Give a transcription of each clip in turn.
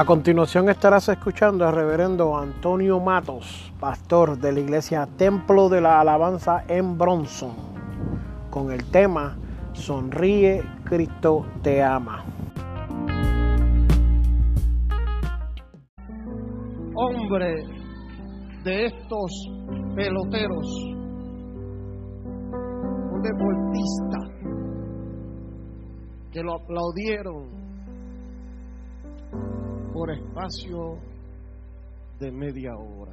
A continuación estarás escuchando al reverendo Antonio Matos, pastor de la iglesia Templo de la Alabanza en Bronson, con el tema Sonríe, Cristo te ama. Hombre de estos peloteros, un deportista que lo aplaudieron por espacio de media hora.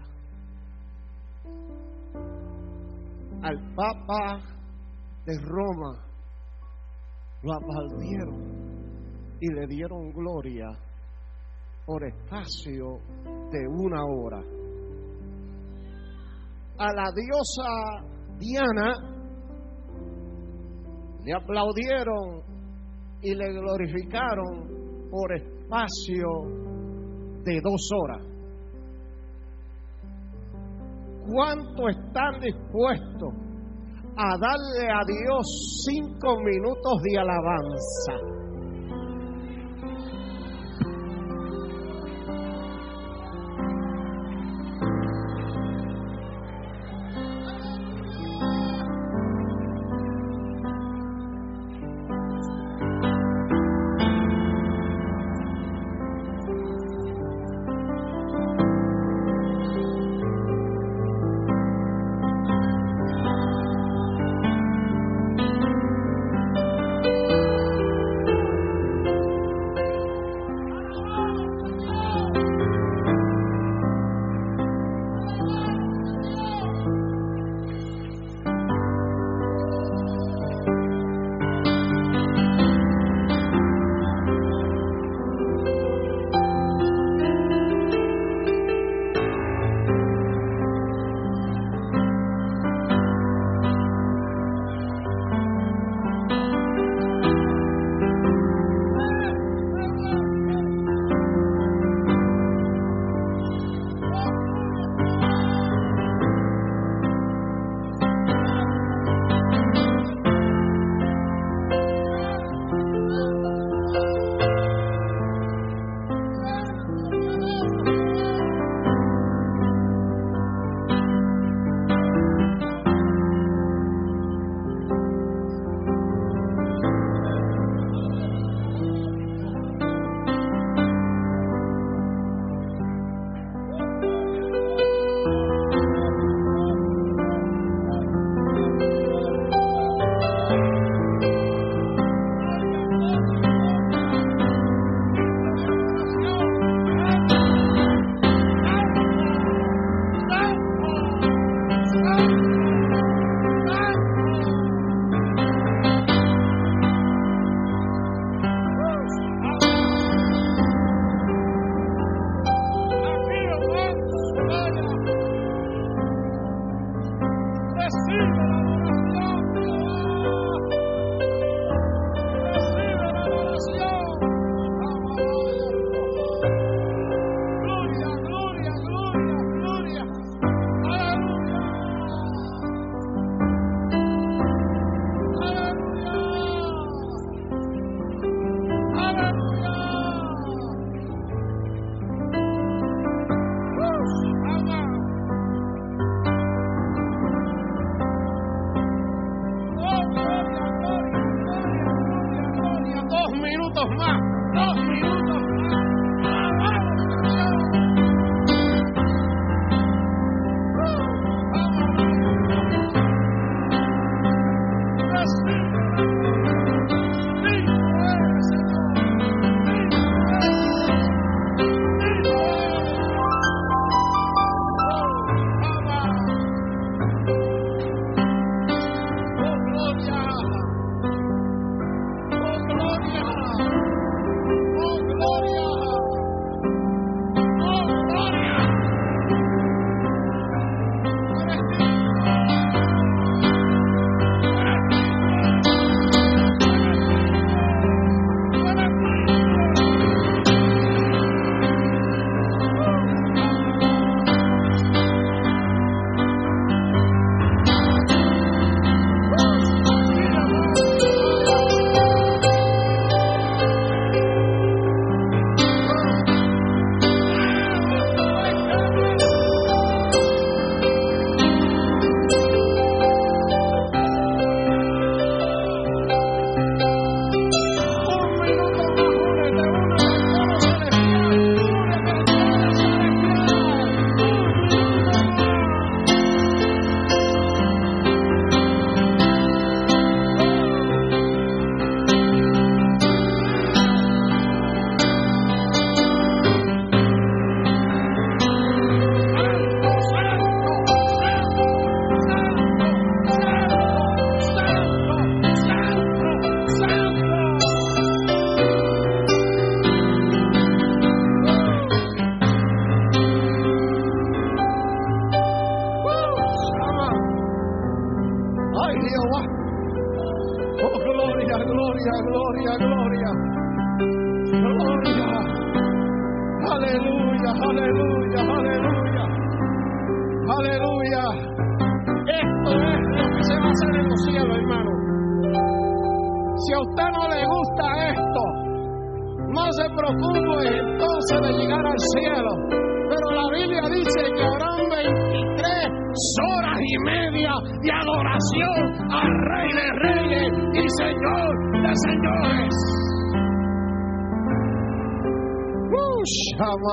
Al Papa de Roma lo aplaudieron y le dieron gloria por espacio de una hora. A la diosa Diana le aplaudieron y le glorificaron por espacio de dos horas. ¿Cuánto están dispuestos a darle a Dios cinco minutos de alabanza?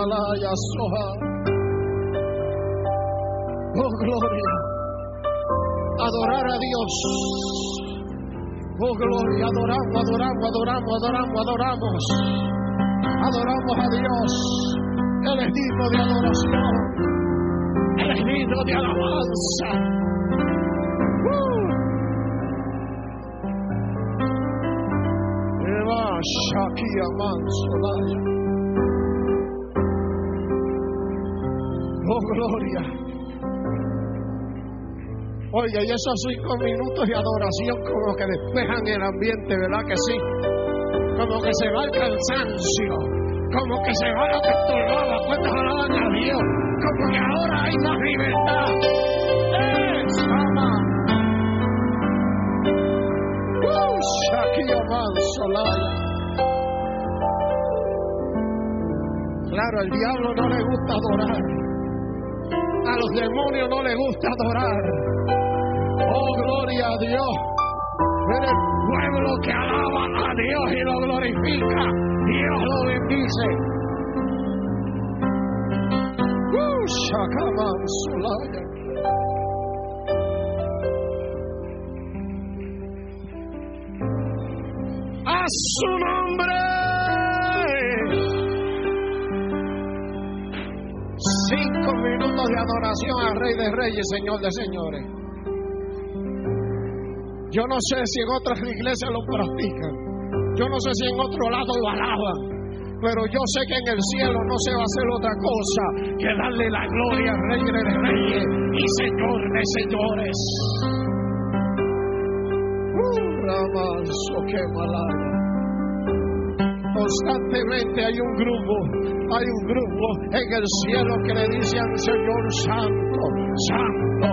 Soha. Oh, gloria. Adorar a Dios. Oh, gloria. Adoramos, adoramos, adoramos, adoramos, adoramos. Adoramos a Dios. Él es de adoración. Él es de alabanza. Uh. Oh, Oiga, y esos cinco minutos de adoración como que despejan el ambiente, ¿verdad que sí? Como que se va el cansancio, como que se va lo que estorbaba, cuántas alaban a Dios, como que ahora hay más libertad. ¡Es, ama! ¡Uh, Shakia Mansolaya! Claro, al diablo no le gusta adorar. A los demonios no les gusta adorar. Oh, gloria a Dios. Pero el pueblo que alaba a Dios y lo glorifica, Dios lo bendice. Uh. A su nombre. De adoración al Rey de Reyes, Señor de Señores. Yo no sé si en otras iglesias lo practican. Yo no sé si en otro lado lo alaban. Pero yo sé que en el cielo no se va a hacer otra cosa que darle la gloria al Rey de Reyes y Señor de Señores. Uh, qué constantemente hay un grupo, hay un grupo en el cielo que le dice al Señor Santo, Santo,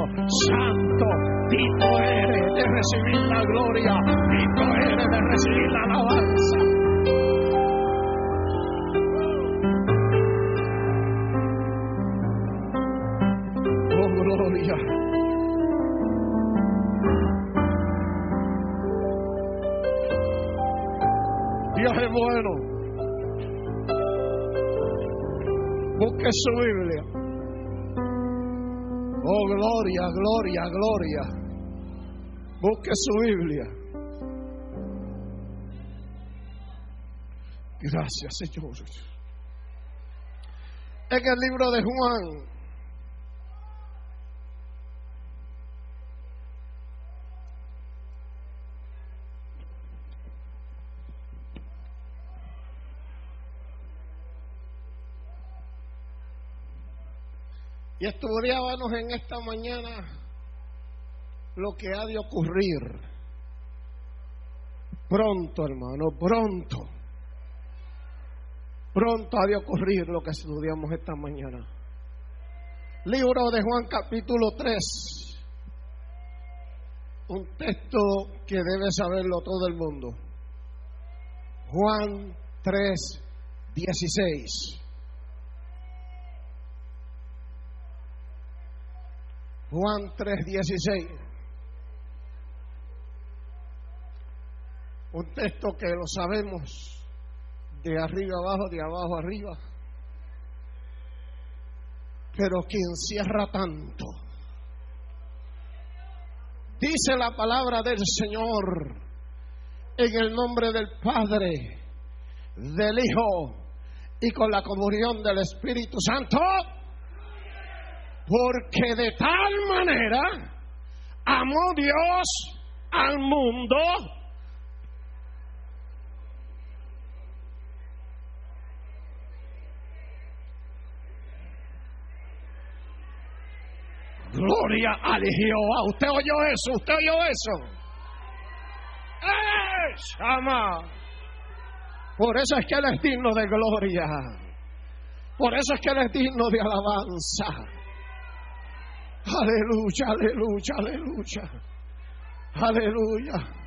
Santo, Dito eres de recibir la gloria, Dito eres de recibir la alabanza. Su Biblia. Oh, gloria, gloria, gloria. Busque su Biblia. Gracias, Señor. En el libro de Juan, y estudiábamos en esta mañana lo que ha de ocurrir. Pronto, hermano, pronto. Pronto ha de ocurrir lo que estudiamos esta mañana. Libro de Juan capítulo 3. Un texto que debe saberlo todo el mundo. Juan 3, 16. Juan 3:16. Un texto que lo sabemos de arriba abajo, de abajo arriba, pero que encierra tanto. Dice la palabra del Señor en el nombre del Padre, del Hijo y con la comunión del Espíritu Santo. Porque de tal manera amó Dios al mundo. Gloria al Jehová. ¿Usted oyó eso? ¿Usted oyó eso? ¡Eh! Por eso es que Él es digno de gloria. Por eso es que Él es digno de alabanza. Aleluya, aleluya, aleluya. Aleluya.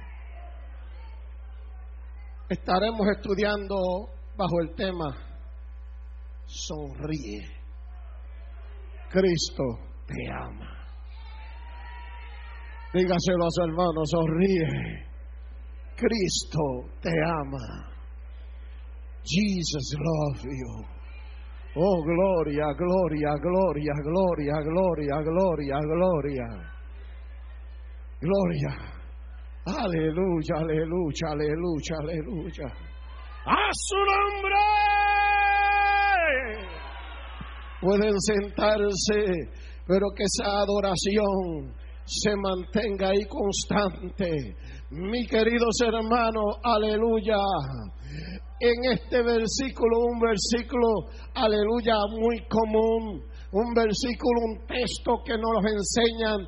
Estaremos estudiando bajo el tema Sonríe. Cristo te ama. Dígaselo a su hermano, sonríe. Cristo te ama. Jesus love you. Oh, gloria, gloria, gloria, gloria, gloria, gloria, gloria. Gloria. Aleluya, aleluya, aleluya, aleluya. A su nombre. Pueden sentarse, pero que esa adoración se mantenga ahí constante. Mi queridos hermanos, aleluya. En este versículo, un versículo, aleluya, muy común un versículo, un texto que nos enseñan,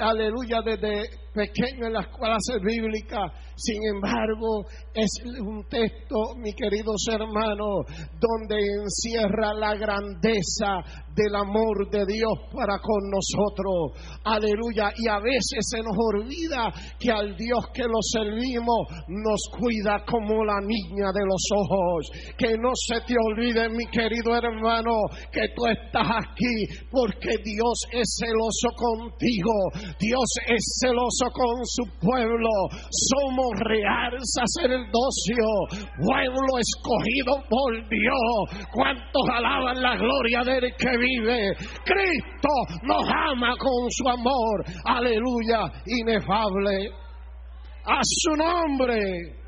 aleluya, desde pequeño en las clases bíblicas. Sin embargo, es un texto, mi queridos hermanos, donde encierra la grandeza del amor de Dios para con nosotros. Aleluya. Y a veces se nos olvida que al Dios que lo servimos nos cuida como la niña de los ojos. Que no se te olvide, mi querido hermano, que tú estás aquí porque Dios es celoso contigo. Dios es celoso con su pueblo. Somos real sacerdocio, pueblo escogido por Dios. ¿Cuántos alaban la gloria del que vive? Cristo nos ama con su amor. Aleluya, inefable. A su nombre.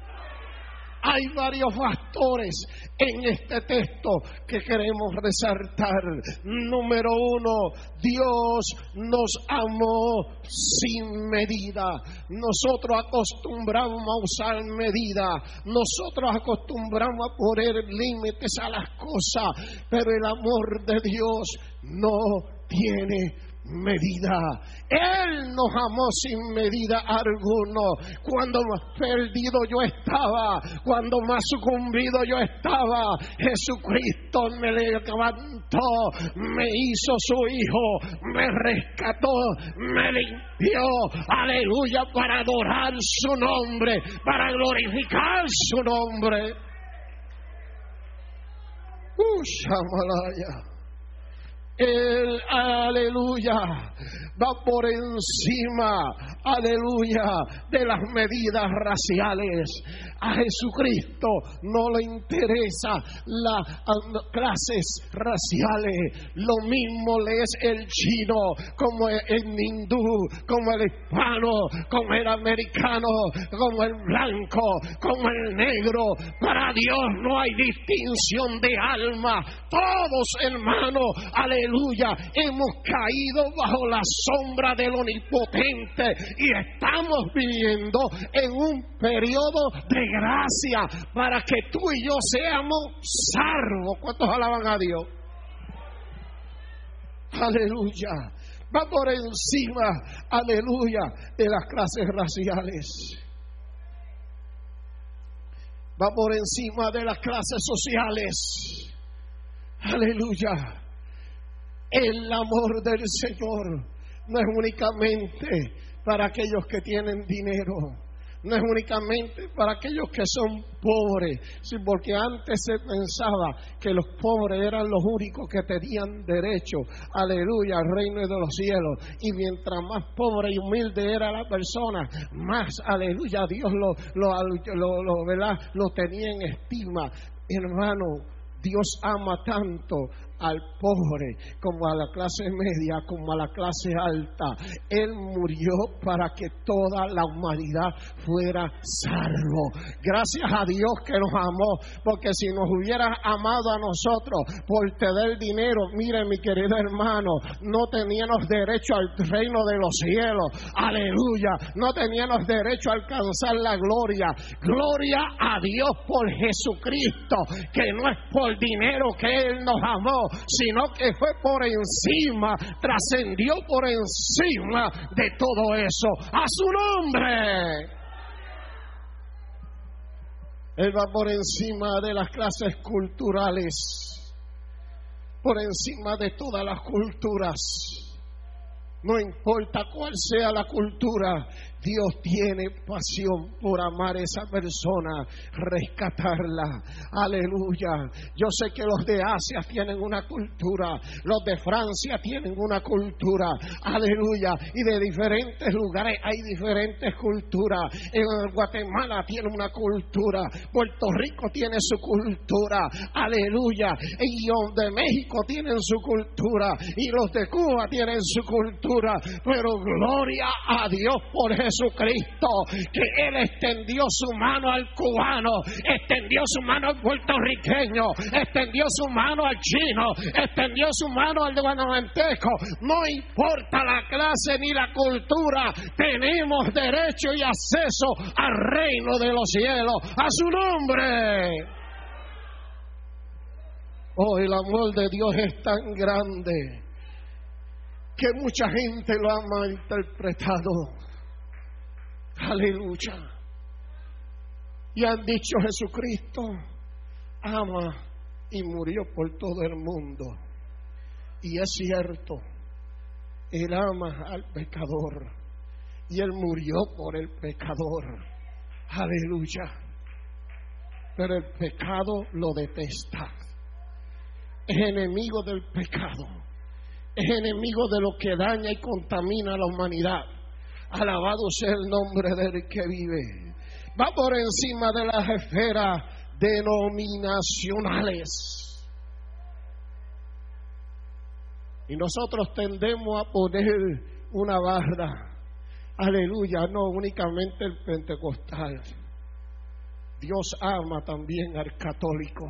Hay varios factores en este texto que queremos resaltar. Número uno, Dios nos amó sin medida. Nosotros acostumbramos a usar medida. Nosotros acostumbramos a poner límites a las cosas. Pero el amor de Dios no tiene medida. Él nos amó sin medida alguno. Cuando más perdido yo estaba, cuando más sucumbido yo estaba, Jesucristo me levantó, me hizo su hijo, me rescató, me limpió. Aleluya, para adorar su nombre, para glorificar su nombre. Uh, el aleluya va por encima, aleluya, de las medidas raciales. A Jesucristo no le interesa las clases raciales. Lo mismo le es el chino, como el hindú, como el hispano, como el americano, como el blanco, como el negro. Para Dios no hay distinción de alma. Todos, hermanos, aleluya aleluya, hemos caído bajo la sombra del omnipotente y estamos viviendo en un periodo de gracia para que tú y yo seamos salvos. ¿Cuántos alaban a Dios? Aleluya. Va por encima, aleluya, de las clases raciales. Va por encima de las clases sociales. Aleluya. El amor del Señor no es únicamente para aquellos que tienen dinero, no es únicamente para aquellos que son pobres, sino porque antes se pensaba que los pobres eran los únicos que tenían derecho, aleluya, al reino de los cielos. Y mientras más pobre y humilde era la persona, más, aleluya, Dios lo, lo, lo, lo tenía en estima. Hermano, Dios ama tanto al pobre, como a la clase media, como a la clase alta. Él murió para que toda la humanidad fuera salvo. Gracias a Dios que nos amó, porque si nos hubiera amado a nosotros por tener dinero, mire mi querido hermano, no teníamos derecho al reino de los cielos. Aleluya. No teníamos derecho a alcanzar la gloria. Gloria a Dios por Jesucristo, que no es por dinero que Él nos amó, sino que fue por encima, trascendió por encima de todo eso. A su nombre. Él va por encima de las clases culturales, por encima de todas las culturas. No importa cuál sea la cultura, Dios tiene pasión por amar a esa persona, rescatarla. Aleluya. Yo sé que los de Asia tienen una cultura, los de Francia tienen una cultura. Aleluya. Y de diferentes lugares hay diferentes culturas. En Guatemala tiene una cultura. Puerto Rico tiene su cultura. Aleluya. Y los de México tienen su cultura. Y los de Cuba tienen su cultura. Pero gloria a Dios por eso Jesucristo, que Él extendió su mano al cubano, extendió su mano al puertorriqueño, extendió su mano al chino, extendió su mano al guanajuatenco. No importa la clase ni la cultura, tenemos derecho y acceso al reino de los cielos, a su nombre. Oh, el amor de Dios es tan grande que mucha gente lo ha malinterpretado. Aleluya. Y han dicho Jesucristo ama y murió por todo el mundo. Y es cierto, Él ama al pecador y Él murió por el pecador. Aleluya. Pero el pecado lo detesta. Es enemigo del pecado. Es enemigo de lo que daña y contamina a la humanidad. Alabado sea el nombre del que vive. Va por encima de las esferas denominacionales. Y nosotros tendemos a poner una barra. Aleluya, no únicamente el pentecostal. Dios ama también al católico.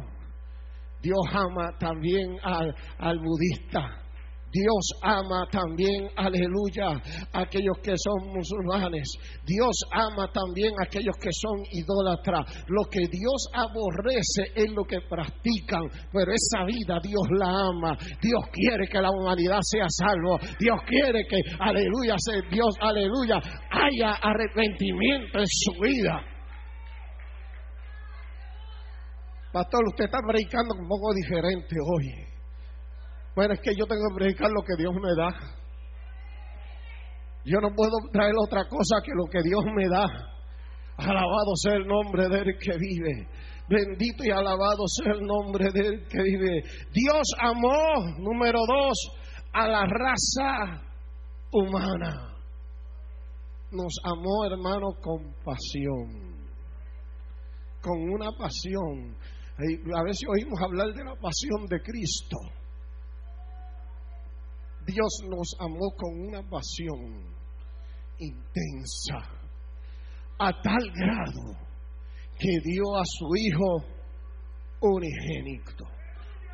Dios ama también al, al budista. Dios ama también, aleluya, a aquellos que son musulmanes. Dios ama también a aquellos que son idólatras. Lo que Dios aborrece es lo que practican, pero esa vida Dios la ama. Dios quiere que la humanidad sea salvo. Dios quiere que, aleluya, Dios, aleluya, haya arrepentimiento en su vida. Pastor, usted está predicando un poco diferente hoy. Bueno, es que yo tengo que predicar lo que Dios me da. Yo no puedo traer otra cosa que lo que Dios me da. Alabado sea el nombre del que vive. Bendito y alabado sea el nombre del que vive. Dios amó, número dos, a la raza humana. Nos amó, hermano, con pasión. Con una pasión. A veces oímos hablar de la pasión de Cristo. Dios nos amó con una pasión intensa, a tal grado que dio a su Hijo unigénito.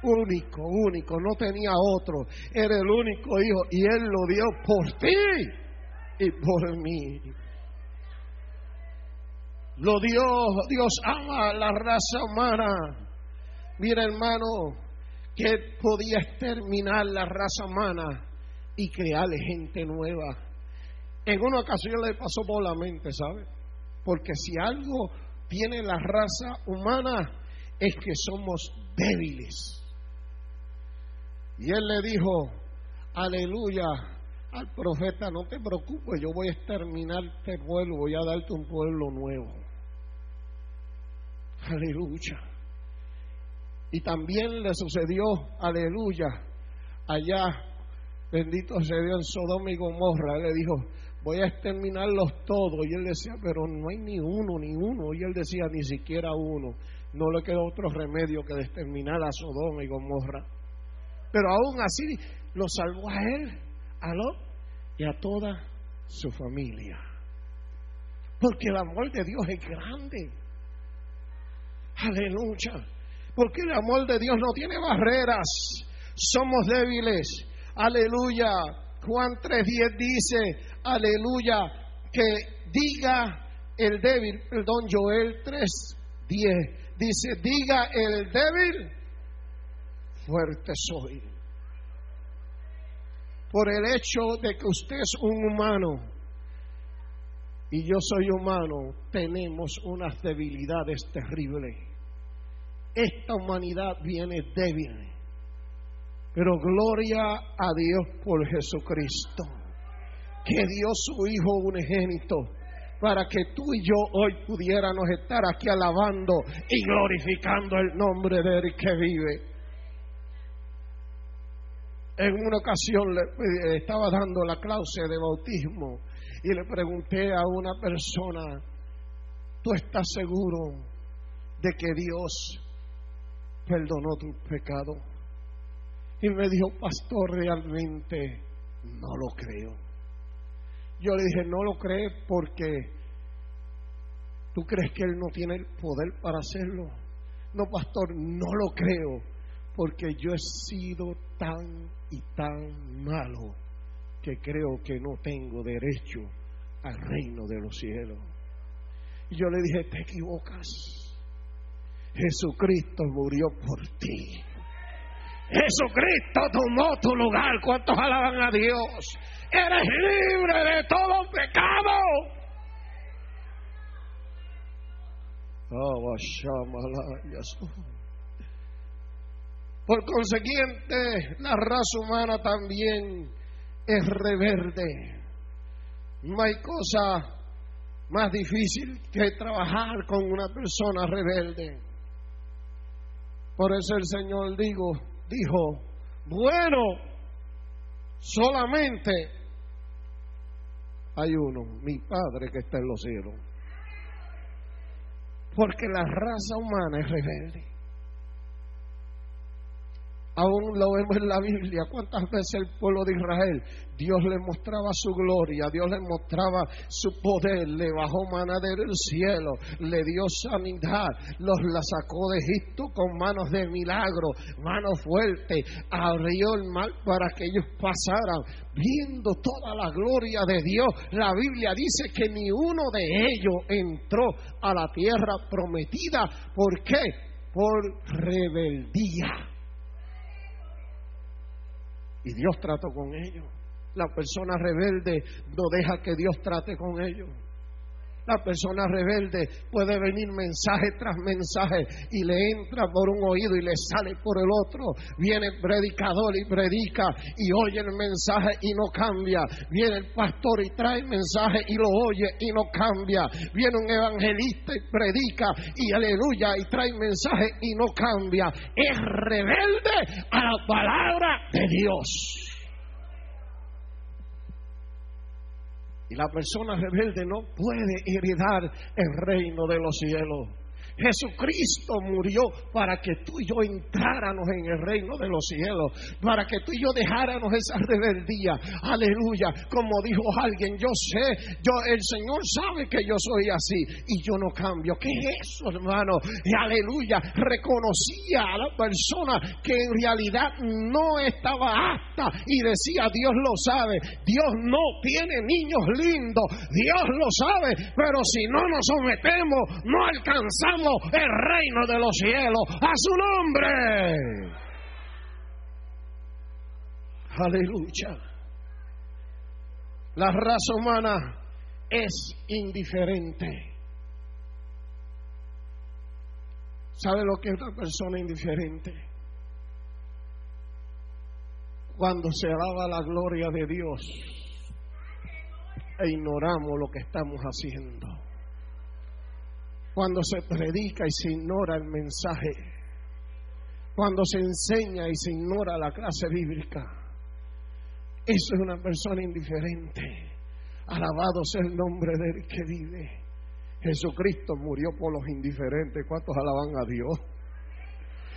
Único, único, no tenía otro, era el único Hijo y Él lo dio por ti y por mí. Lo dio, Dios ama a la raza humana. Mira hermano, que podía exterminar la raza humana y crearle gente nueva. En una ocasión le pasó por la mente, ¿sabe? Porque si algo tiene la raza humana es que somos débiles. Y él le dijo, aleluya, al profeta, no te preocupes, yo voy a exterminar este pueblo, voy a darte un pueblo nuevo. Aleluya. Y también le sucedió, aleluya, allá, bendito sea Dios, Sodoma y Gomorra. le dijo, voy a exterminarlos todos. Y él decía, pero no hay ni uno, ni uno. Y él decía, ni siquiera uno. No le quedó otro remedio que exterminar a Sodoma y Gomorra. Pero aún así lo salvó a él, a Lot y a toda su familia. Porque el amor de Dios es grande. Aleluya. Porque el amor de Dios no tiene barreras. Somos débiles. Aleluya. Juan 3.10 dice, aleluya, que diga el débil, perdón, Joel 3.10 dice, diga el débil, fuerte soy. Por el hecho de que usted es un humano y yo soy humano, tenemos unas debilidades terribles. Esta humanidad viene débil. Pero gloria a Dios por Jesucristo, que dio su Hijo unigénito para que tú y yo hoy pudiéramos estar aquí alabando y glorificando el nombre de Él que vive. En una ocasión le estaba dando la clase de bautismo y le pregunté a una persona, ¿tú estás seguro de que Dios perdonó tu pecado? Y me dijo, pastor, realmente no lo creo. Yo le dije, no lo crees porque tú crees que Él no tiene el poder para hacerlo. No, pastor, no lo creo porque yo he sido tan y tan malo que creo que no tengo derecho al reino de los cielos. Y yo le dije, te equivocas. Jesucristo murió por ti. Jesucristo tomó tu lugar. ¿Cuántos alaban a Dios? Eres libre de todo pecado. Por consiguiente, la raza humana también es reverde. No hay cosa más difícil que trabajar con una persona rebelde. Por eso el Señor digo, dijo, bueno, solamente hay uno, mi Padre que está en los cielos. Porque la raza humana es rebelde. Aún lo vemos en la Biblia. ¿Cuántas veces el pueblo de Israel, Dios le mostraba su gloria, Dios le mostraba su poder, le bajó maná del cielo, le dio sanidad, los la sacó de Egipto con manos de milagro, manos fuertes, abrió el mar para que ellos pasaran, viendo toda la gloria de Dios. La Biblia dice que ni uno de ellos entró a la tierra prometida. ¿Por qué? Por rebeldía. Y Dios trató con ellos. La persona rebelde no deja que Dios trate con ellos. La persona rebelde puede venir mensaje tras mensaje y le entra por un oído y le sale por el otro. Viene el predicador y predica y oye el mensaje y no cambia. Viene el pastor y trae mensaje y lo oye y no cambia. Viene un evangelista y predica y aleluya y trae mensaje y no cambia. Es rebelde a la palabra de Dios. Y la persona rebelde no puede heredar el reino de los cielos. Jesucristo murió para que tú y yo entráramos en el reino de los cielos, para que tú y yo dejáramos esa rebeldía. Aleluya. Como dijo alguien, yo sé, yo el Señor sabe que yo soy así y yo no cambio. ¿Qué es eso, hermano? Aleluya. Reconocía a la persona que en realidad no estaba apta y decía, Dios lo sabe. Dios no tiene niños lindos. Dios lo sabe. Pero si no nos sometemos, no alcanzamos el reino de los cielos a su nombre. Aleluya. La raza humana es indiferente. ¿Sabe lo que es una persona indiferente? Cuando se alaba la gloria de Dios e ignoramos lo que estamos haciendo cuando se predica y se ignora el mensaje, cuando se enseña y se ignora la clase bíblica. Eso es una persona indiferente. Alabado sea el nombre del que vive. Jesucristo murió por los indiferentes. ¿Cuántos alaban a Dios?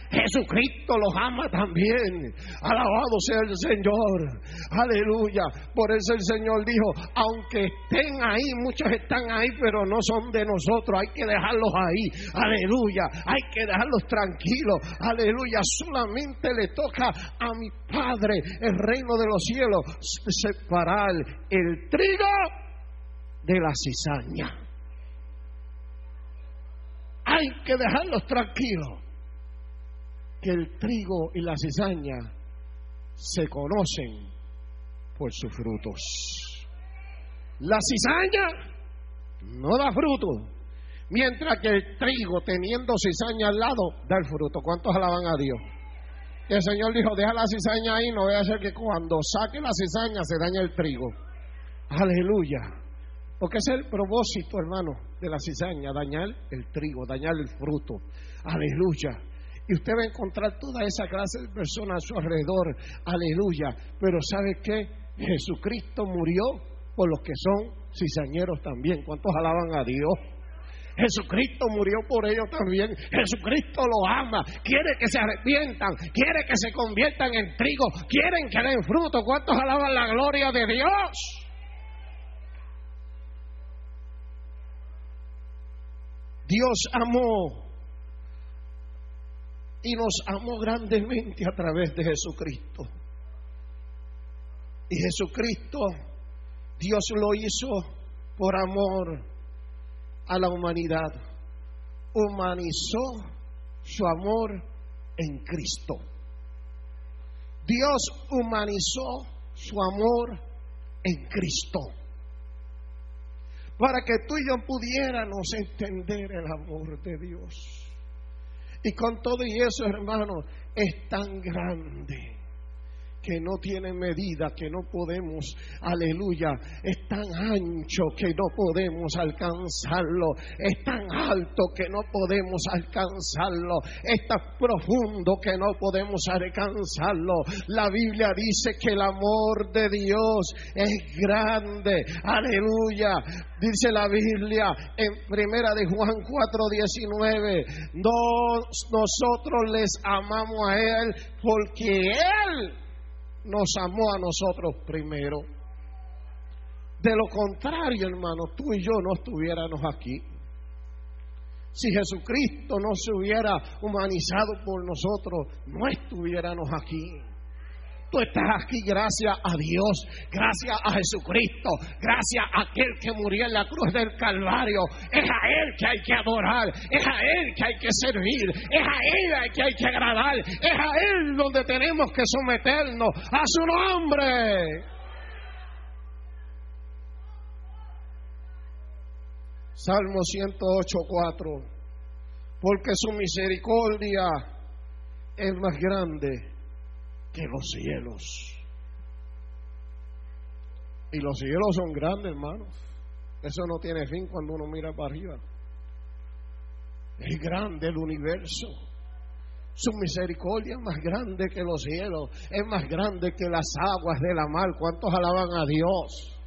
Jesucristo los ama también. Alabado sea el Señor. Aleluya. Por eso el Señor dijo, aunque estén ahí, muchos están ahí, pero no son de nosotros. Hay que dejarlos ahí. Aleluya. Hay que dejarlos tranquilos. Aleluya. Solamente le toca a mi Padre, el reino de los cielos, separar el trigo de la cizaña. Hay que dejarlos tranquilos. Que el trigo y la cizaña se conocen por sus frutos. La cizaña no da fruto, mientras que el trigo, teniendo cizaña al lado, da el fruto. ¿Cuántos alaban a Dios? el Señor dijo, deja la cizaña ahí, no voy a hacer que cuando saque la cizaña se dañe el trigo. Aleluya. Porque es el propósito, hermano, de la cizaña, dañar el trigo, dañar el fruto. Aleluya. Y usted va a encontrar toda esa clase de personas a su alrededor. Aleluya. Pero ¿sabe qué? Jesucristo murió por los que son cizañeros también. ¿Cuántos alaban a Dios? Jesucristo murió por ellos también. Jesucristo lo ama. Quiere que se arrepientan. Quiere que se conviertan en trigo. Quieren que den fruto. ¿Cuántos alaban la gloria de Dios? Dios amó y nos amó grandemente a través de Jesucristo. Y Jesucristo, Dios lo hizo por amor a la humanidad. Humanizó su amor en Cristo. Dios humanizó su amor en Cristo. Para que tú y yo pudiéramos entender el amor de Dios. Y con todo y eso, hermano, es tan grande que no tiene medida, que no podemos, aleluya, es tan ancho que no podemos alcanzarlo, es tan alto que no podemos alcanzarlo, es tan profundo que no podemos alcanzarlo. La Biblia dice que el amor de Dios es grande, aleluya. Dice la Biblia en primera de Juan 4:19, nosotros les amamos a Él porque Él nos amó a nosotros primero. De lo contrario, hermano, tú y yo no estuviéramos aquí. Si Jesucristo no se hubiera humanizado por nosotros, no estuviéramos aquí. Tú estás aquí gracias a Dios, gracias a Jesucristo, gracias a aquel que murió en la cruz del Calvario. Es a Él que hay que adorar, es a Él que hay que servir, es a Él que hay que agradar, es a Él donde tenemos que someternos a su nombre. Salmo 108.4 Porque su misericordia es más grande que los cielos. Y los cielos son grandes, hermanos. Eso no tiene fin cuando uno mira para arriba. Es grande el universo. Su misericordia es más grande que los cielos, es más grande que las aguas de la mar. ¿Cuántos alaban a Dios?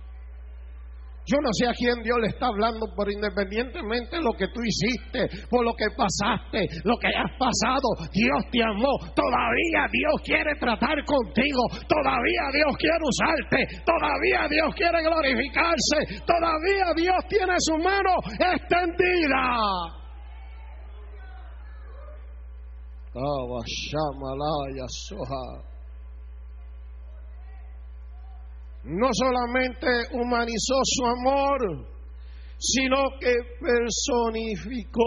Yo no sé a quién Dios le está hablando, pero independientemente de lo que tú hiciste, por lo que pasaste, lo que hayas pasado, Dios te amó. Todavía Dios quiere tratar contigo. Todavía Dios quiere usarte. Todavía Dios quiere glorificarse. Todavía Dios tiene su mano extendida. No solamente humanizó su amor, sino que personificó,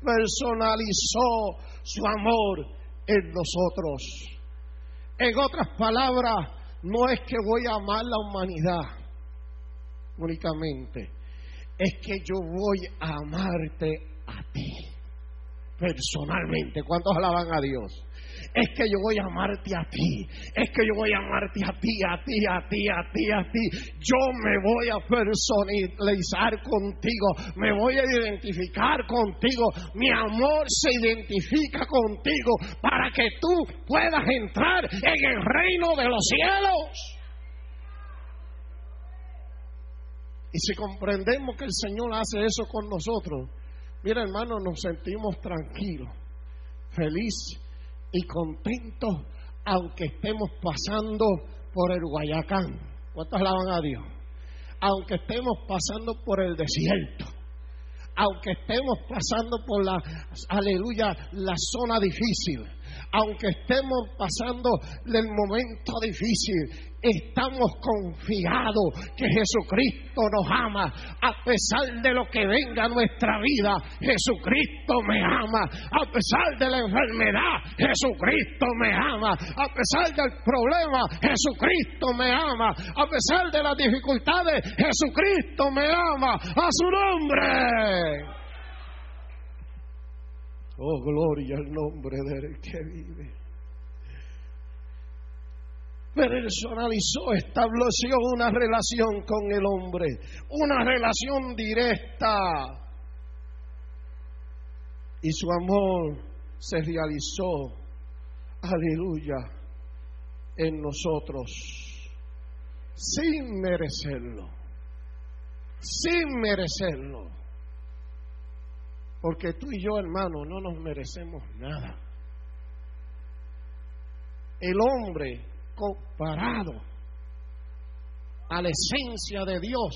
personalizó su amor en nosotros. En otras palabras, no es que voy a amar la humanidad únicamente, es que yo voy a amarte a ti personalmente. ¿Cuántos alaban a Dios? Es que yo voy a amarte a ti, es que yo voy a amarte a ti, a ti, a ti, a ti, a ti. Yo me voy a personalizar contigo, me voy a identificar contigo, mi amor se identifica contigo para que tú puedas entrar en el reino de los cielos. Y si comprendemos que el Señor hace eso con nosotros, mira hermano, nos sentimos tranquilos, felices y contentos aunque estemos pasando por el Guayacán. ¿Cuántos alaban a Dios? Aunque estemos pasando por el desierto, aunque estemos pasando por la, aleluya, la zona difícil, aunque estemos pasando el momento difícil, estamos confiados que Jesucristo nos ama. A pesar de lo que venga a nuestra vida, Jesucristo me ama. A pesar de la enfermedad, Jesucristo me ama. A pesar del problema, Jesucristo me ama. A pesar de las dificultades, Jesucristo me ama. A su nombre. Oh, gloria al nombre del que vive. Personalizó, estableció una relación con el hombre, una relación directa. Y su amor se realizó, aleluya, en nosotros, sin merecerlo, sin merecerlo. Porque tú y yo, hermano, no nos merecemos nada. El hombre comparado a la esencia de Dios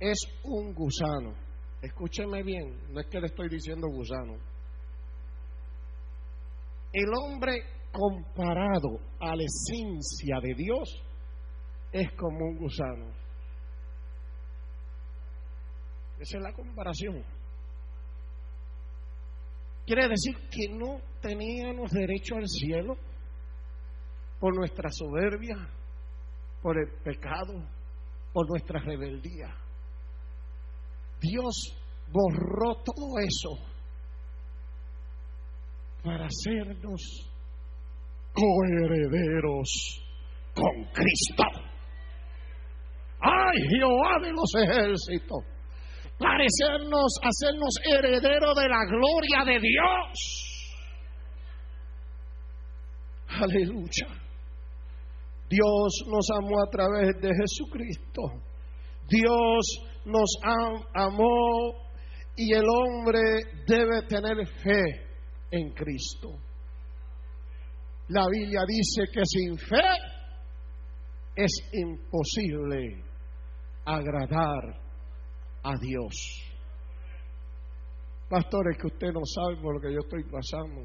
es un gusano. Escúcheme bien, no es que le estoy diciendo gusano. El hombre comparado a la esencia de Dios es como un gusano. Esa es la comparación. Quiere decir que no teníamos derecho al cielo por nuestra soberbia, por el pecado, por nuestra rebeldía. Dios borró todo eso para hacernos coherederos con Cristo. ¡Ay, Jehová de los ejércitos! Parecernos, hacernos herederos de la gloria de Dios. Aleluya. Dios nos amó a través de Jesucristo. Dios nos amó y el hombre debe tener fe en Cristo. La Biblia dice que sin fe es imposible agradar a Dios. Pastores, que usted no sabe por lo que yo estoy pasando.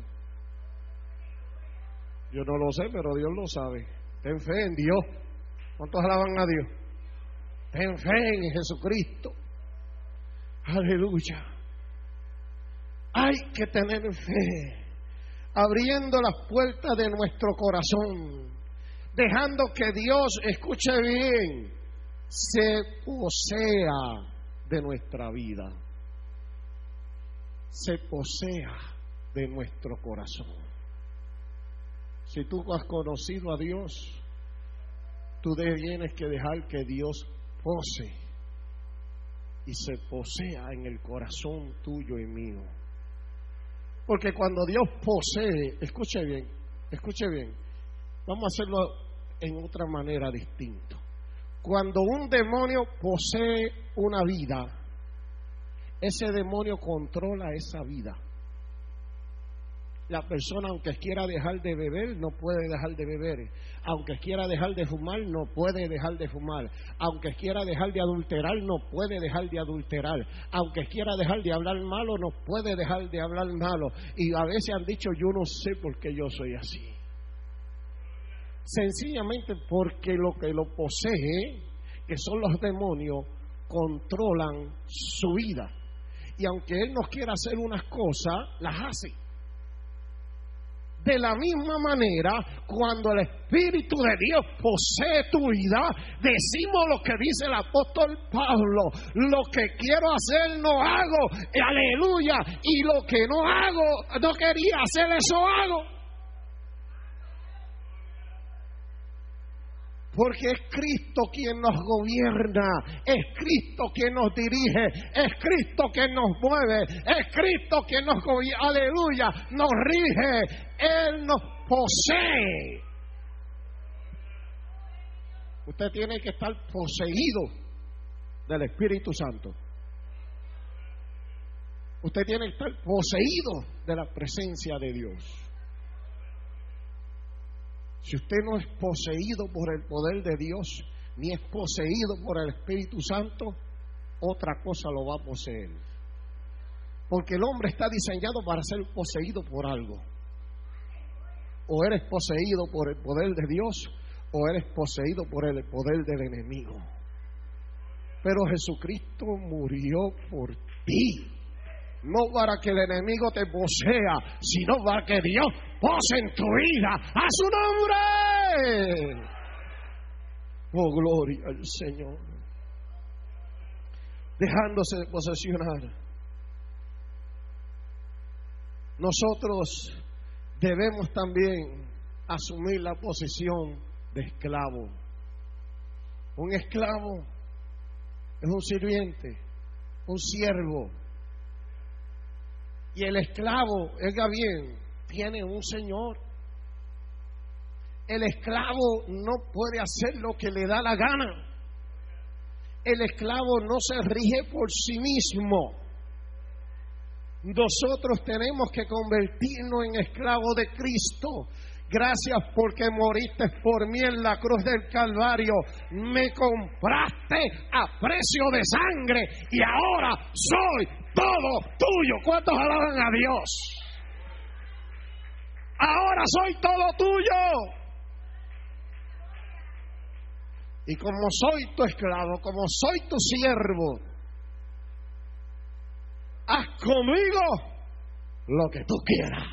Yo no lo sé, pero Dios lo sabe. Ten fe en Dios. ¿Cuántos alaban a Dios? Ten fe en Jesucristo. Aleluya. Hay que tener fe. Abriendo las puertas de nuestro corazón. Dejando que Dios, escuche bien, se posea de nuestra vida se posea de nuestro corazón. Si tú has conocido a Dios, tú tienes que dejar que Dios pose y se posea en el corazón tuyo y mío. Porque cuando Dios posee, escuche bien, escuche bien, vamos a hacerlo en otra manera distinta. Cuando un demonio posee una vida, ese demonio controla esa vida. La persona, aunque quiera dejar de beber, no puede dejar de beber. Aunque quiera dejar de fumar, no puede dejar de fumar. Aunque quiera dejar de adulterar, no puede dejar de adulterar. Aunque quiera dejar de hablar malo, no puede dejar de hablar malo. Y a veces han dicho, yo no sé por qué yo soy así. Sencillamente porque lo que lo posee, que son los demonios, controlan su vida. Y aunque Él nos quiera hacer unas cosas, las hace. De la misma manera, cuando el Espíritu de Dios posee tu vida, decimos lo que dice el apóstol Pablo, lo que quiero hacer no hago, aleluya, y lo que no hago, no quería hacer, eso hago. Porque es Cristo quien nos gobierna, es Cristo quien nos dirige, es Cristo quien nos mueve, es Cristo quien nos gobierna, aleluya, nos rige, Él nos posee. Usted tiene que estar poseído del Espíritu Santo. Usted tiene que estar poseído de la presencia de Dios. Si usted no es poseído por el poder de Dios, ni es poseído por el Espíritu Santo, otra cosa lo va a poseer. Porque el hombre está diseñado para ser poseído por algo. o eres poseído por el poder de Dios o eres poseído por el poder del enemigo. Pero Jesucristo murió por ti. No para que el enemigo te posea, sino para que Dios pose en tu vida a su nombre. Oh, gloria al Señor. Dejándose de posesionar. Nosotros debemos también asumir la posición de esclavo. Un esclavo es un sirviente, un siervo. Y el esclavo, oiga bien, tiene un señor. El esclavo no puede hacer lo que le da la gana. El esclavo no se rige por sí mismo. Nosotros tenemos que convertirnos en esclavos de Cristo. Gracias porque moriste por mí en la cruz del Calvario. Me compraste a precio de sangre y ahora soy todo tuyo. ¿Cuántos alaban a Dios? Ahora soy todo tuyo. Y como soy tu esclavo, como soy tu siervo, haz conmigo lo que tú quieras.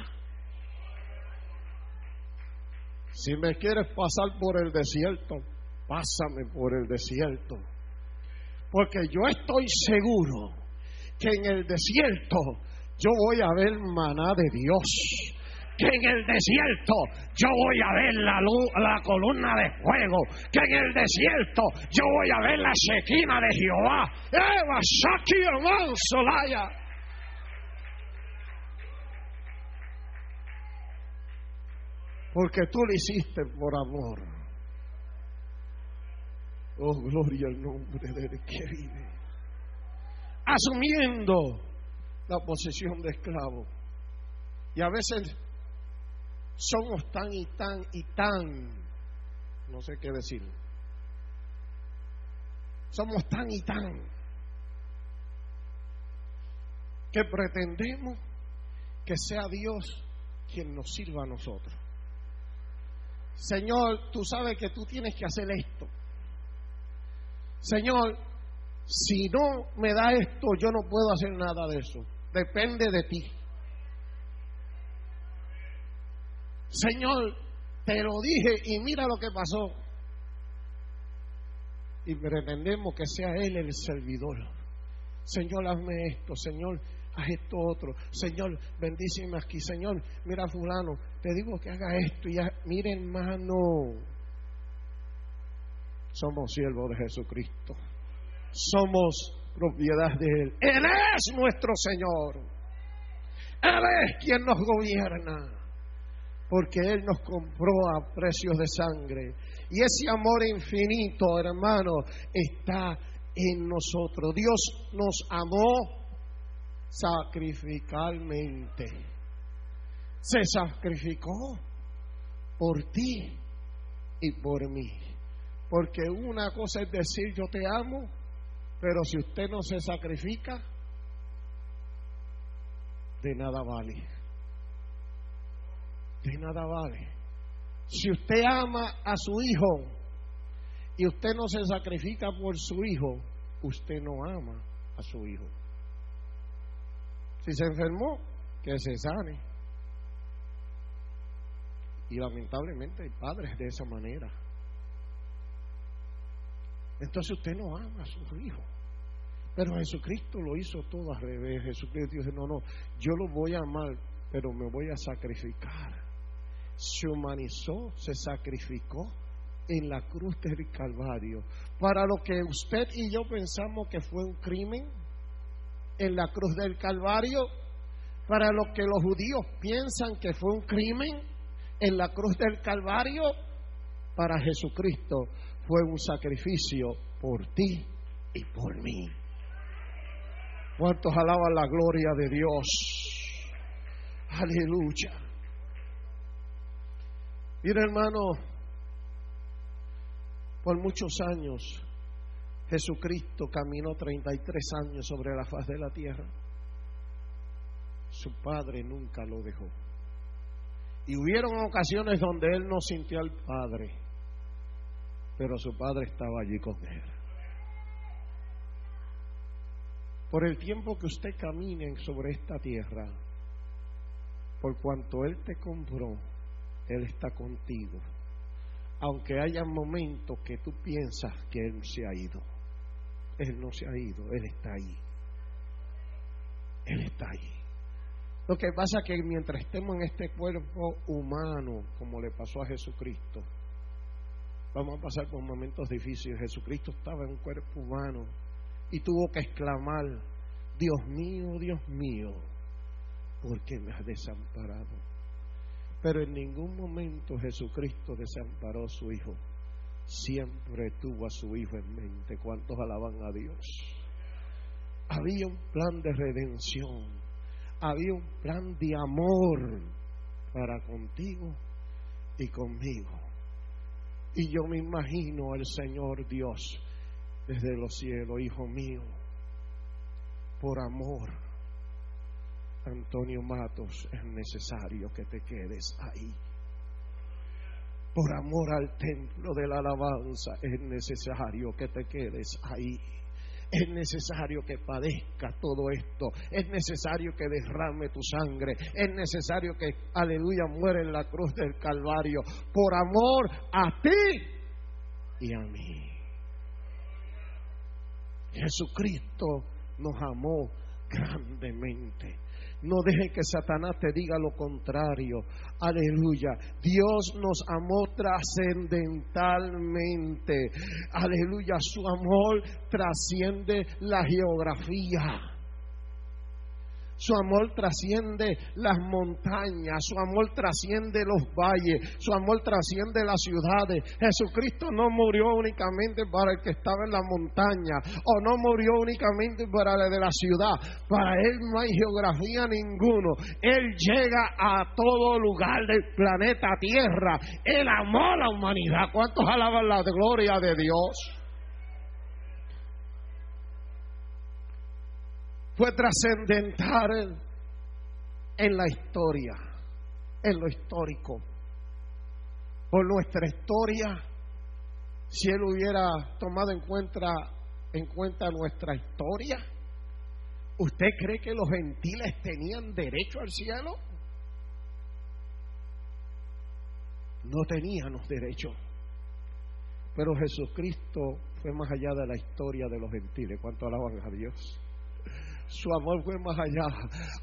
Si me quieres pasar por el desierto, pásame por el desierto. Porque yo estoy seguro que en el desierto yo voy a ver maná de Dios. Que en el desierto yo voy a ver la luz, la columna de fuego. Que en el desierto yo voy a ver la sequina de Jehová. Eva, Shaki, Solaya. porque tú lo hiciste por amor. Oh, gloria al nombre del que vive. Asumiendo la posesión de esclavo. Y a veces somos tan y tan y tan, no sé qué decir. Somos tan y tan que pretendemos que sea Dios quien nos sirva a nosotros. Señor, tú sabes que tú tienes que hacer esto. Señor, si no me da esto, yo no puedo hacer nada de eso. Depende de ti. Señor, te lo dije y mira lo que pasó. Y pretendemos que sea Él el servidor. Señor, hazme esto. Señor, haz esto otro. Señor, bendíceme aquí. Señor, mira fulano, te digo que haga esto y mire hermano, somos siervos de Jesucristo. Somos propiedad de Él. Él es nuestro Señor. Él es quien nos gobierna. Porque Él nos compró a precios de sangre. Y ese amor infinito, hermano, está en nosotros. Dios nos amó sacrificalmente. Se sacrificó por ti y por mí. Porque una cosa es decir yo te amo, pero si usted no se sacrifica, de nada vale. De nada vale. Si usted ama a su hijo y usted no se sacrifica por su hijo, usted no ama a su hijo. Si se enfermó, que se sane. Y lamentablemente hay padres de esa manera. Entonces usted no ama a su hijo. Pero Jesucristo lo hizo todo al revés. Jesucristo dice, no, no, yo lo voy a amar, pero me voy a sacrificar. Se humanizó, se sacrificó en la cruz del Calvario. Para lo que usted y yo pensamos que fue un crimen, en la cruz del Calvario, para lo que los judíos piensan que fue un crimen en la cruz del Calvario, para Jesucristo fue un sacrificio por ti y por mí. ¿Cuántos alaban la gloria de Dios? Aleluya. Mira hermano, por muchos años Jesucristo caminó 33 años sobre la faz de la tierra. Su padre nunca lo dejó. Y hubieron ocasiones donde él no sintió al Padre, pero su Padre estaba allí con él. Por el tiempo que usted camine sobre esta tierra, por cuanto Él te compró, Él está contigo. Aunque haya momentos que tú piensas que Él se ha ido. Él no se ha ido, Él está ahí. Él está ahí. Lo que pasa es que mientras estemos en este cuerpo humano, como le pasó a Jesucristo, vamos a pasar por momentos difíciles. Jesucristo estaba en un cuerpo humano y tuvo que exclamar, Dios mío, Dios mío, ¿por qué me has desamparado? Pero en ningún momento Jesucristo desamparó a su Hijo. Siempre tuvo a su Hijo en mente. ¿Cuántos alaban a Dios? Había un plan de redención. Había un plan de amor para contigo y conmigo. Y yo me imagino al Señor Dios desde los cielos, Hijo mío, por amor. Antonio Matos, es necesario que te quedes ahí. Por amor al templo de la alabanza, es necesario que te quedes ahí. Es necesario que padezca todo esto. Es necesario que derrame tu sangre. Es necesario que, aleluya, muere en la cruz del Calvario. Por amor a ti y a mí. Jesucristo nos amó grandemente. No deje que Satanás te diga lo contrario. Aleluya. Dios nos amó trascendentalmente. Aleluya. Su amor trasciende la geografía. Su amor trasciende las montañas, su amor trasciende los valles, su amor trasciende las ciudades. Jesucristo no murió únicamente para el que estaba en la montaña o no murió únicamente para el de la ciudad. Para Él no hay geografía ninguno. Él llega a todo lugar del planeta Tierra. Él amó a la humanidad. ¿Cuántos alaban la gloria de Dios? Fue trascendental en la historia, en lo histórico. Por nuestra historia, si Él hubiera tomado en cuenta, en cuenta nuestra historia, ¿usted cree que los gentiles tenían derecho al cielo? No teníamos derecho. Pero Jesucristo fue más allá de la historia de los gentiles. ¿Cuánto alaban a Dios? Su amor fue más allá.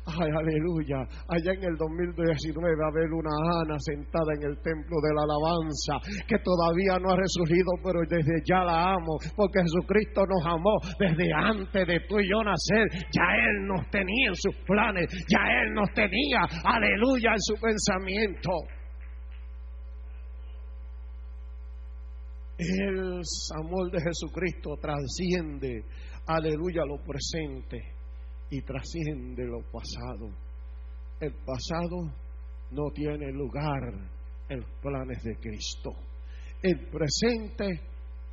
Aleluya. Allá en el 2019 va a haber una Ana sentada en el templo de la alabanza que todavía no ha resurgido, pero desde ya la amo, porque Jesucristo nos amó desde antes de tú y yo nacer. Ya Él nos tenía en sus planes, ya Él nos tenía, aleluya, en su pensamiento. El amor de Jesucristo trasciende, aleluya, lo presente y trasciende lo pasado. El pasado no tiene lugar en los planes de Cristo. El presente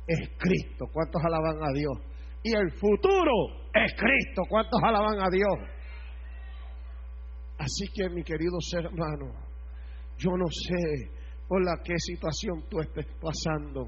es Cristo. ¿Cuántos alaban a Dios? Y el futuro es Cristo. ¿Cuántos alaban a Dios? Así que mi querido hermano, yo no sé por la qué situación tú estés pasando.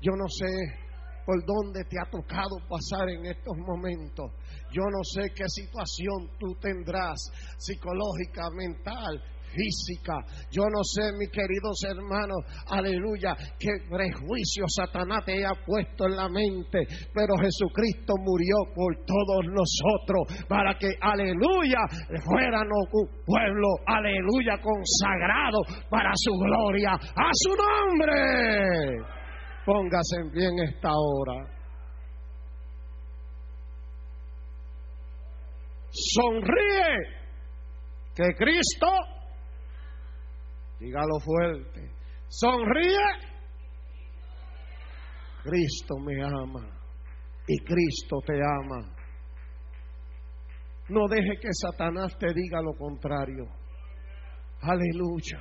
Yo no sé por dónde te ha tocado pasar en estos momentos. Yo no sé qué situación tú tendrás psicológica, mental, física. Yo no sé, mis queridos hermanos, aleluya, qué prejuicio Satanás te ha puesto en la mente, pero Jesucristo murió por todos nosotros para que, aleluya, fuéramos un pueblo, aleluya, consagrado para su gloria, a su nombre. Póngase en pie en esta hora. Sonríe que Cristo, dígalo fuerte, sonríe. Cristo me ama y Cristo te ama. No deje que Satanás te diga lo contrario. Aleluya.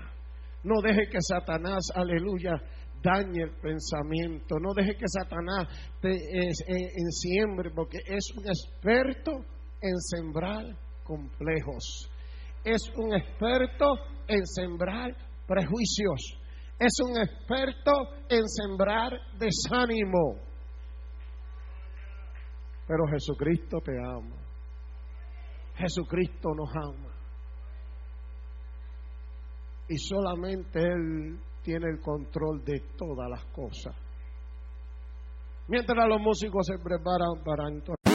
No deje que Satanás, aleluya, dañe el pensamiento. No deje que Satanás te eh, enciembre, porque es un experto en sembrar complejos. es un experto en sembrar prejuicios. Es un experto en sembrar desánimo. Pero Jesucristo te ama. Jesucristo nos ama. Y solamente Él tiene el control de todas las cosas. Mientras los músicos se preparan para entonces.